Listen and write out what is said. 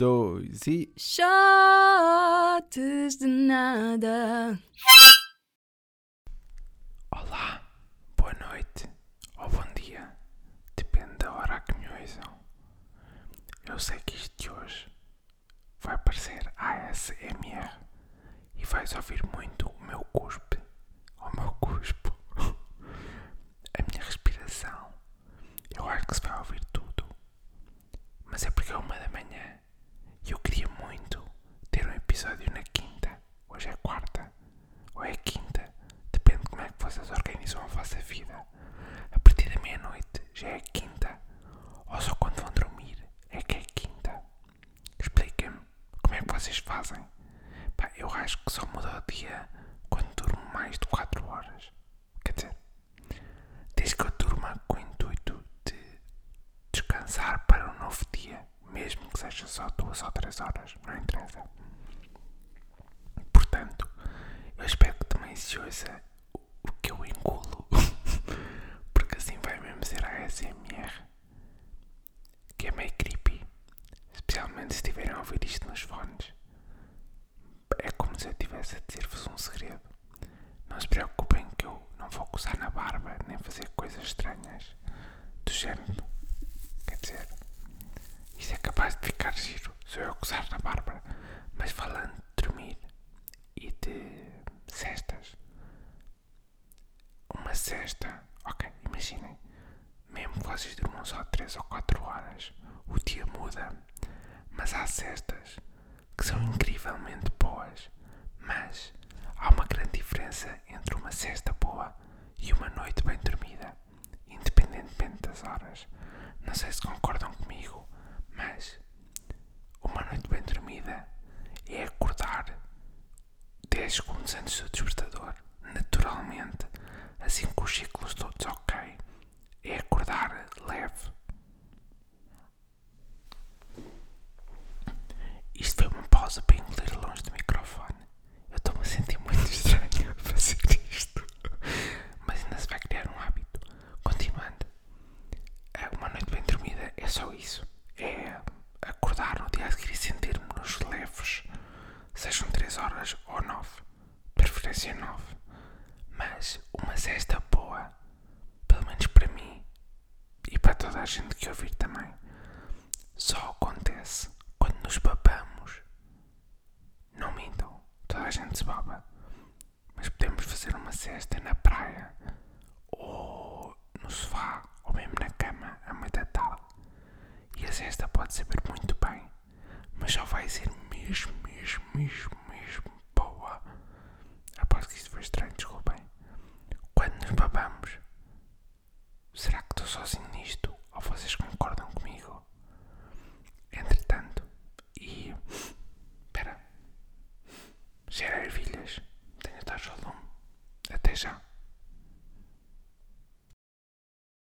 dois e. Shots de nada. Olá, boa noite ou bom dia, depende da hora a que me ouçam. Eu sei que isto de hoje vai parecer ASMR e vais ouvir muito o meu cuspe, o meu cuspo, a minha respiração. Eu acho que se vai ouvir tudo, mas é porque é uma da manhã e eu queria muito ter um episódio na quinta. Hoje é quarta ou é quinta, depende de como é que vocês organizam a vossa vida. A partir da meia-noite já é quinta, ou só quando vão dormir é que é quinta. Expliquem-me como é que vocês fazem. Pá, eu acho que só muda o dia quando durmo mais de 4 horas. Quer dizer, desde que eu durma com o intuito de descansar para um novo dia, mesmo que seja só 2 ou 3 horas, não interessa. Portanto, eu espero que também se ouça o, que eu engulo, porque assim vai mesmo ser a ASMR, que é meio creepy, especialmente se estiverem a ouvir isto nos fones. É como se eu estivesse a dizer-vos um segredo. Não se preocupem que eu não vou coçar na barba nem fazer coisas estranhas do género. Quer dizer, isto é capaz de ficar giro se eu coçar na barba, mas falando de dormir e de cestas. Uma cesta, ok, imaginem, mesmo que vocês durmam só 3 ou 4 horas, o dia muda, mas há cestas que são incrivelmente boas, mas há uma grande diferença entre uma cesta boa e uma noite bem dormida, independentemente das horas. Não sei se concordam comigo, mas uma noite bem dormida é acordar 10 segundos antes do despertador, naturalmente, assim com os ciclos todos ok. É acordar leve. Isto foi uma pausa para engolir longe do microfone. Eu estou-me a sentir muito estranho a fazer isto. Mas ainda se vai criar um hábito. Continuando. É Uma noite bem dormida é só isso. É acordar no dia a seguir e sentir-me-nos leves. Sejam 3 horas ou 9. Preferência 9. Mas uma cesta boa, pelo menos para mim e para toda a gente que ouvir também, só acontece quando nos babamos. Não mintam, toda a gente se baba. Mas podemos fazer uma cesta na praia, ou no sofá, ou mesmo na cama, à meia da tarde. E a cesta pode saber muito bem, mas só vai ser mesmo, mesmo, mesmo, mesmo boa. Aposto que isto foi estranho, desculpem. Quando nos babamos, será que estou sozinho nisto? Ou vocês concordam comigo? Entretanto, e. Espera. Cheira ervilhas. Tenho taxa ao lume. Até já.